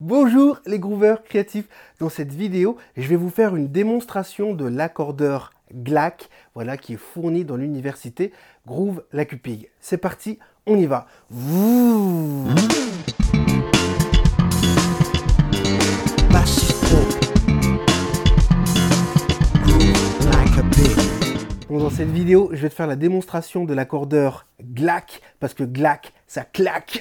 Bonjour les grooveurs créatifs. Dans cette vidéo, je vais vous faire une démonstration de l'accordeur GLAC, voilà, qui est fourni dans l'université Groove Lacupig. C'est parti, on y va. dans cette vidéo, je vais te faire la démonstration de l'accordeur GLAC, parce que GLAC, ça claque.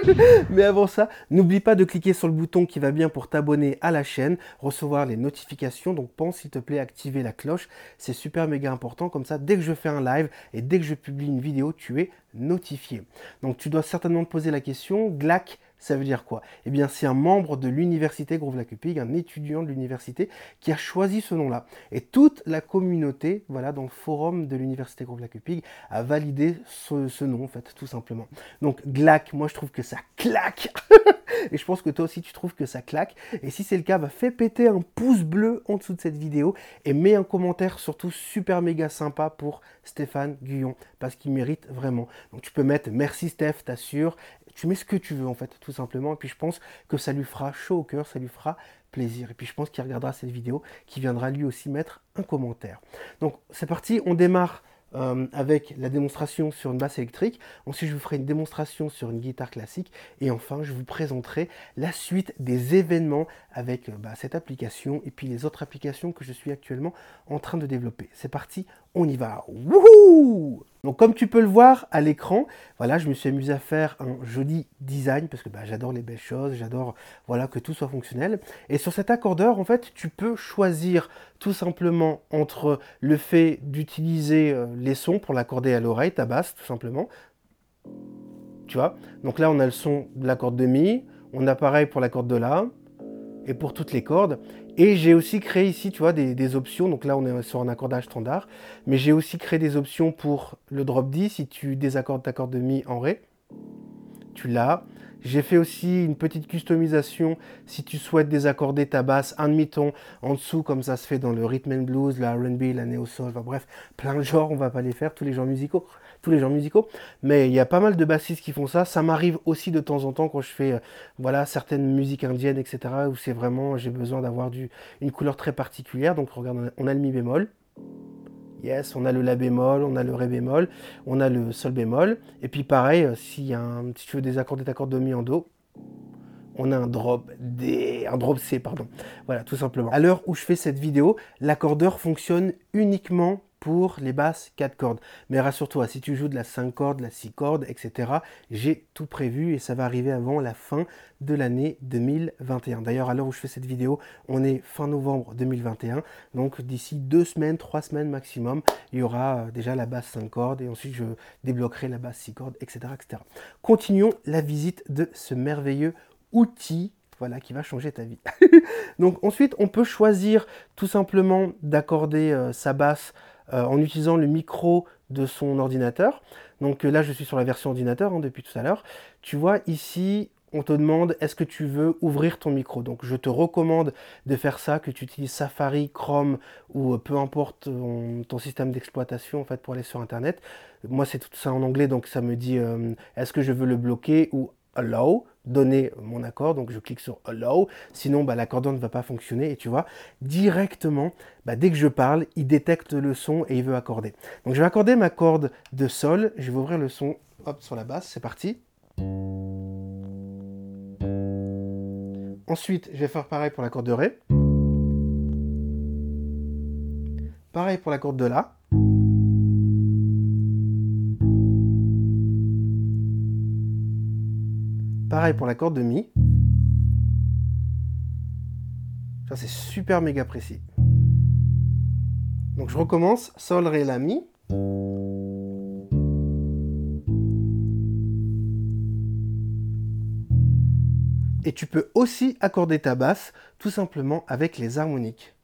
Mais avant ça, n'oublie pas de cliquer sur le bouton qui va bien pour t'abonner à la chaîne, recevoir les notifications. Donc pense s'il te plaît à activer la cloche, c'est super méga important. Comme ça, dès que je fais un live et dès que je publie une vidéo, tu es notifié. Donc tu dois certainement te poser la question, GLAC, ça veut dire quoi? Eh bien, c'est un membre de l'université Groove-Lacupig, un étudiant de l'université qui a choisi ce nom-là. Et toute la communauté, voilà, dans le forum de l'université Groove-Lacupig, a validé ce, nom, en fait, tout simplement. Donc, GLAC, moi, je trouve que ça claque Et je pense que toi aussi, tu trouves que ça claque. Et si c'est le cas, bah, fais péter un pouce bleu en dessous de cette vidéo et mets un commentaire surtout super méga sympa pour Stéphane Guyon, parce qu'il mérite vraiment. Donc, tu peux mettre « Merci Steph, t'assures » tu mets ce que tu veux en fait, tout simplement. Et puis je pense que ça lui fera chaud au cœur, ça lui fera plaisir. Et puis je pense qu'il regardera cette vidéo, qu'il viendra lui aussi mettre un commentaire. Donc c'est parti, on démarre euh, avec la démonstration sur une basse électrique. Ensuite, je vous ferai une démonstration sur une guitare classique. Et enfin, je vous présenterai la suite des événements avec euh, bah, cette application et puis les autres applications que je suis actuellement en train de développer. C'est parti, on y va. Wouhou donc comme tu peux le voir à l'écran, voilà, je me suis amusé à faire un joli design parce que bah, j'adore les belles choses, j'adore voilà que tout soit fonctionnel. Et sur cet accordeur, en fait, tu peux choisir tout simplement entre le fait d'utiliser euh, les sons pour l'accorder à l'oreille, ta basse tout simplement. Tu vois? Donc là, on a le son de la corde de mi, on a pareil pour la corde de la et pour toutes les cordes. Et j'ai aussi créé ici, tu vois, des, options. Donc là, on est sur un accordage standard. Mais j'ai aussi créé des options pour le drop D. Si tu désaccordes ta corde de Mi en Ré, tu l'as. J'ai fait aussi une petite customisation si tu souhaites désaccorder ta basse un demi-ton en dessous, comme ça se fait dans le rhythm and blues, la R&B, la neo soul, enfin bref, plein de genres, on va pas les faire, tous les genres musicaux, tous les genres musicaux. Mais il y a pas mal de bassistes qui font ça. Ça m'arrive aussi de temps en temps quand je fais, euh, voilà, certaines musiques indiennes, etc., où c'est vraiment, j'ai besoin d'avoir une couleur très particulière. Donc regarde, on a le mi bémol. Yes, on a le La bémol, on a le Ré bémol, on a le Sol bémol. Et puis pareil, euh, si, un, tu veux désaccorder ta corde de Mi en Do, on a un drop D, un drop C, pardon. Voilà, tout simplement. À l'heure où je fais cette vidéo, l'accordeur fonctionne uniquement pour les basses 4 cordes. Mais rassure-toi, si tu joues de la 5 cordes, la 6 cordes, etc., j'ai tout prévu et ça va arriver avant la fin de l'année 2021. D'ailleurs, à l'heure où je fais cette vidéo, on est fin novembre 2021. Donc d'ici deux semaines, trois semaines maximum, il y aura euh, déjà la basse 5 cordes et ensuite je débloquerai la basse 6 cordes, etc.. Continuons la visite de ce merveilleux outil voilà, qui va changer ta vie. Donc ensuite, on peut choisir tout simplement d'accorder euh, sa basse euh, en utilisant le micro de son ordinateur. Donc euh, là, je suis sur la version ordinateur hein, depuis tout à l'heure. Tu vois, ici, on te demande est-ce que tu veux ouvrir ton micro? Donc je te recommande de faire ça, que tu utilises Safari, Chrome ou euh, peu importe ton, système d'exploitation en fait pour aller sur Internet. Moi c'est tout ça en anglais donc ça me dit est-ce que je veux le bloquer ou allow donner mon accord, donc je clique sur Allow, sinon bah, l'accordeur ne va pas fonctionner et tu vois, directement, bah, dès que je parle, il détecte le son et il veut accorder. Donc je vais accorder ma corde de Sol, je vais ouvrir le son hop, sur la basse, c'est parti. Ensuite, je vais faire pareil pour la corde de Ré. Pareil pour la corde de La. Pareil pour la corde de Mi. Ça c'est super méga précis. Donc je recommence, Sol, Ré, La, Mi. Et tu peux aussi accorder ta basse tout simplement avec les harmoniques.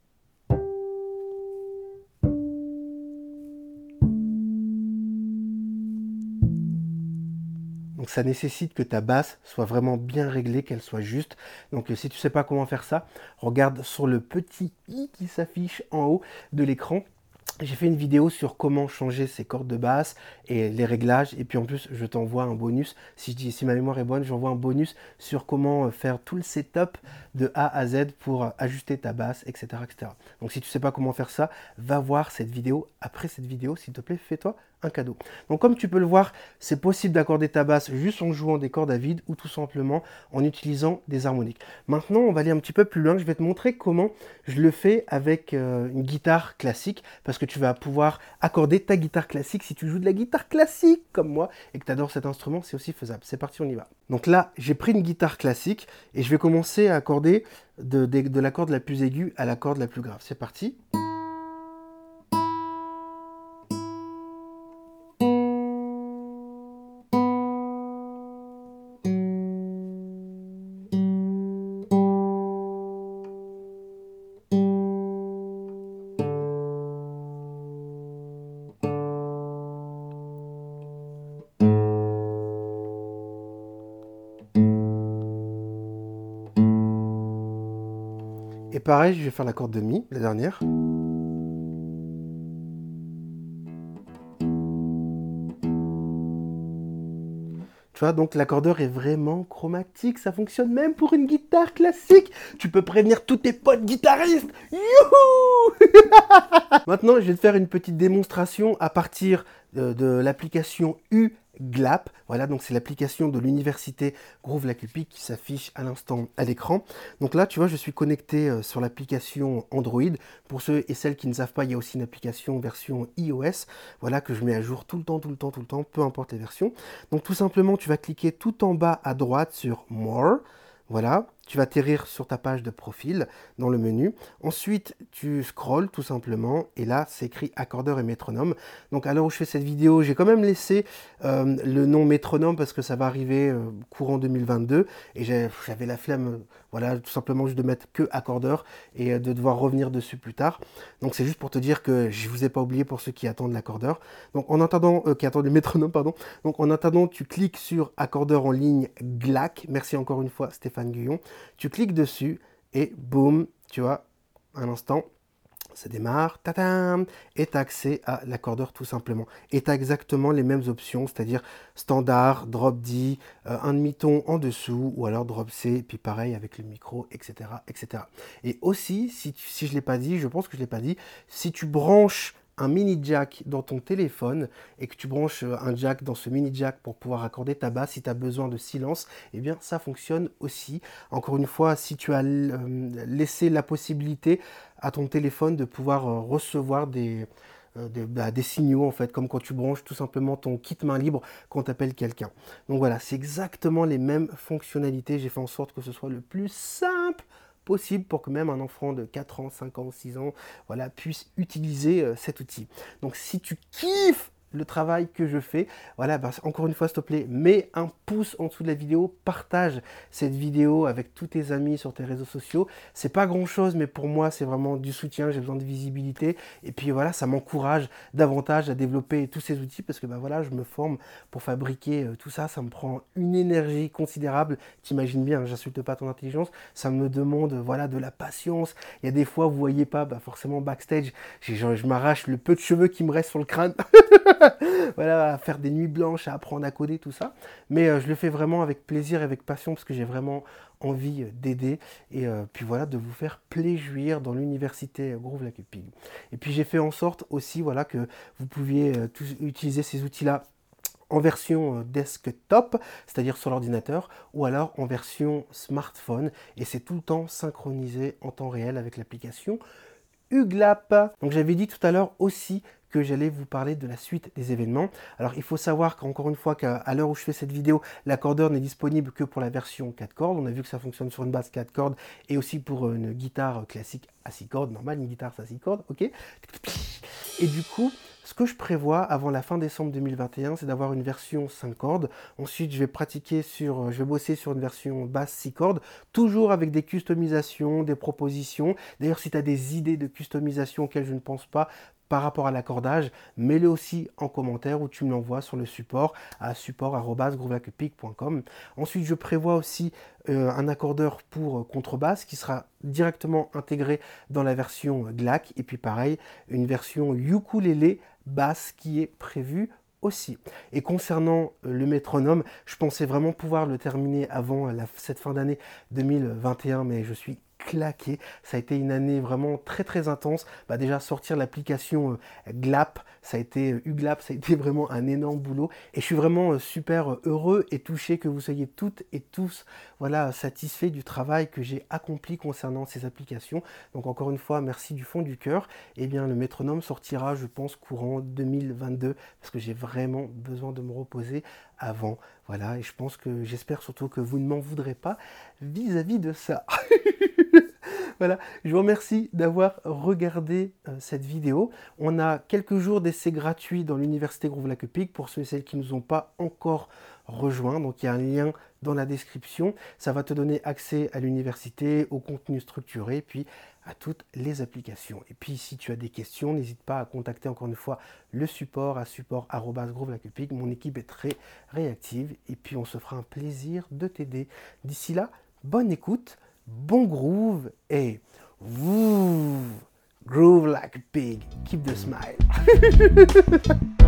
Donc ça nécessite que ta basse soit vraiment bien réglée, qu'elle soit juste. Donc si tu ne sais pas comment faire ça, regarde sur le petit i qui s'affiche en haut de l'écran. j'ai fait une vidéo sur comment changer ses cordes de basse et les réglages. Et puis en plus, je t'envoie un bonus. Si, je dis, si ma mémoire est bonne, j'envoie un bonus sur comment euh, faire tout le setup de A à Z pour ajuster ta basse, etc. etc. Donc si tu ne sais pas comment faire ça, va voir cette vidéo. Après cette vidéo, s'il te plaît, fais-toi un cadeau. Donc comme tu peux le voir, c'est possible d'accorder ta basse juste en jouant des cordes à vide ou tout simplement en utilisant des harmoniques. Maintenant, on va aller un petit peu plus loin. Je vais te montrer comment je le fais avec euh, une guitare classique parce que tu vas pouvoir accorder ta guitare classique si tu joues de la guitare classique comme moi et que tu adores cet instrument, c'est aussi faisable. C'est parti, on y va. Donc là, j'ai pris une guitare classique et je vais commencer à accorder de, de la corde la plus aiguë à la corde la plus grave. C'est parti. Pareil, je vais faire la corde de Mi, la dernière. Tu vois, donc l'accordeur est vraiment chromatique, ça fonctionne même pour une guitare classique. Tu peux prévenir tous tes potes guitaristes. Youhou Maintenant, je vais te faire une petite démonstration à partir de, de l'application U GLAP. Voilà, donc c'est l'application de l'université Groove Lacupic qui s'affiche à l'instant à l'écran. Donc là, tu vois, je suis connecté euh, sur l'application Android. Pour ceux et celles qui ne savent pas, il y a aussi une application version iOS, voilà, que je mets à jour tout le temps, tout le temps, tout le temps, peu importe les versions. Donc tout simplement, tu vas cliquer tout en bas à droite sur More. Voilà, tu vas atterrir sur ta page de profil dans le menu. Ensuite, tu scrolls tout simplement et là, c'est écrit accordeur et métronome. Donc à l'heure où je fais cette vidéo, j'ai quand même laissé euh, le nom métronome parce que ça va arriver euh, courant 2022 et j'avais la flemme, voilà, tout simplement juste de mettre que accordeur et euh, de devoir revenir dessus plus tard. Donc c'est juste pour te dire que je vous ai pas oublié pour ceux qui attendent l'accordeur. Donc en attendant, qui attendent le métronome, pardon. Donc en attendant, tu cliques sur accordeur en ligne GLAC. Merci encore une fois Stéphane Guyon. Tu cliques dessus et boum, tu vois, un instant, ça démarre, tatam, et tu as accès à l'accordeur tout simplement. Et tu as exactement les mêmes options, c'est-à-dire standard, drop D, euh, un demi-ton en dessous, ou alors drop C, puis pareil avec le micro, etc. etc. Et aussi, si, si je ne l'ai pas dit, je pense que je ne l'ai pas dit, si tu branches un mini jack dans ton téléphone et que tu branches euh, un jack dans ce mini jack pour pouvoir accorder ta basse si tu as besoin de silence, eh bien ça fonctionne aussi. Encore une fois, si tu as euh, laissé la possibilité à ton téléphone de pouvoir euh, recevoir des, bah, des, signaux en fait, comme quand tu branches tout simplement ton kit main libre quand tu appelles quelqu'un. Donc voilà, c'est exactement les mêmes fonctionnalités. J'ai fait en sorte que ce soit le plus simple possible pour que même un enfant de 4 ans, 5 ans, 6 ans, voilà, puisse utiliser euh, cet outil. Donc si tu kiffes le travail que je fais. Voilà, bah, encore une fois, s'il te plaît, mets un pouce en dessous de la vidéo, partage cette vidéo avec tous tes amis sur tes réseaux sociaux. C'est pas grand chose, mais pour moi, c'est vraiment du soutien. J'ai besoin de visibilité. Et puis voilà, ça m'encourage davantage à développer tous ces outils parce que bah, voilà, je me forme pour fabriquer euh, tout ça. Ça me prend une énergie considérable. T'imagines bien, j'insulte pas ton intelligence. Ça me demande voilà, de la patience. Il y a des fois, vous voyez pas, bah, forcément, backstage, je, je m'arrache le peu de cheveux qui me reste sur le crâne. voilà, faire des nuits blanches, à apprendre à coder, tout ça. Mais euh, je le fais vraiment avec plaisir et avec passion parce que j'ai vraiment envie euh, d'aider et euh, puis voilà de vous faire plaisir dans l'université Groove Like Pig. Et puis j'ai fait en sorte aussi voilà que vous pouviez utiliser ces outils-là en version desktop, c'est-à-dire sur l'ordinateur, ou alors en version smartphone, et c'est tout le temps synchronisé en temps réel avec l'application UGLAP. Donc j'avais dit tout à l'heure aussi que j'allais vous parler de la suite des événements. Alors il faut savoir qu'encore une fois qu'à l'heure où je fais cette vidéo, l'accordeur n'est disponible que pour la version 4 cordes. On a vu que ça fonctionne sur une basse 4 cordes et aussi pour une guitare classique à 6 cordes, normale, une guitare à 6 cordes, ok Et du coup, ce que je prévois avant la fin décembre 2021, c'est d'avoir une version 5 cordes. Ensuite, je vais pratiquer sur, je vais bosser sur une version basse 6 cordes, toujours avec des customisations, des propositions. D'ailleurs, si tu as des idées de customisation auxquelles je ne pense pas, par rapport à l'accordage, mets-le aussi en commentaire ou tu me l'envoies sur le support à support.groovelikepic.com. Ensuite, je prévois aussi euh, un accordeur pour contrebasse qui sera directement intégré dans la version GLAC. Et puis pareil, une version ukulélé basse qui est prévue aussi. Et concernant euh, le métronome, je pensais vraiment pouvoir le terminer avant cette fin d'année 2021, mais je suis claqué. Ça a été une année vraiment très très intense. Bah, déjà sortir l'application euh, GLAP, ça a été euh, UGLAP, ça a été vraiment un énorme boulot. Et je suis vraiment euh, super heureux et touché que vous soyez toutes et tous voilà, satisfaits du travail que j'ai accompli concernant ces applications. Donc encore une fois, merci du fond du cœur. Et eh bien le métronome sortira, je pense, courant 2022 parce que j'ai vraiment besoin de me reposer avant. Voilà, et je pense que j'espère surtout que vous ne m'en voudrez pas vis à -vis de ça. voilà, je vous remercie d'avoir regardé euh, cette vidéo. On a quelques jours d'essai gratuits dans l'université Groove Lac pour ceux et celles qui ne nous ont pas encore rejoints. Donc il y a un lien dans la description. Ça va te donner accès à l'université, au contenu structuré, puis à toutes les applications. Et puis si tu as des questions, n'hésite pas à contacter encore une fois le support à support.groovelacupic. Mon équipe est très réactive et puis on se fera un plaisir de t'aider. D'ici là, bonne écoute bon groove et woo, groove like a pig. Keep the smile.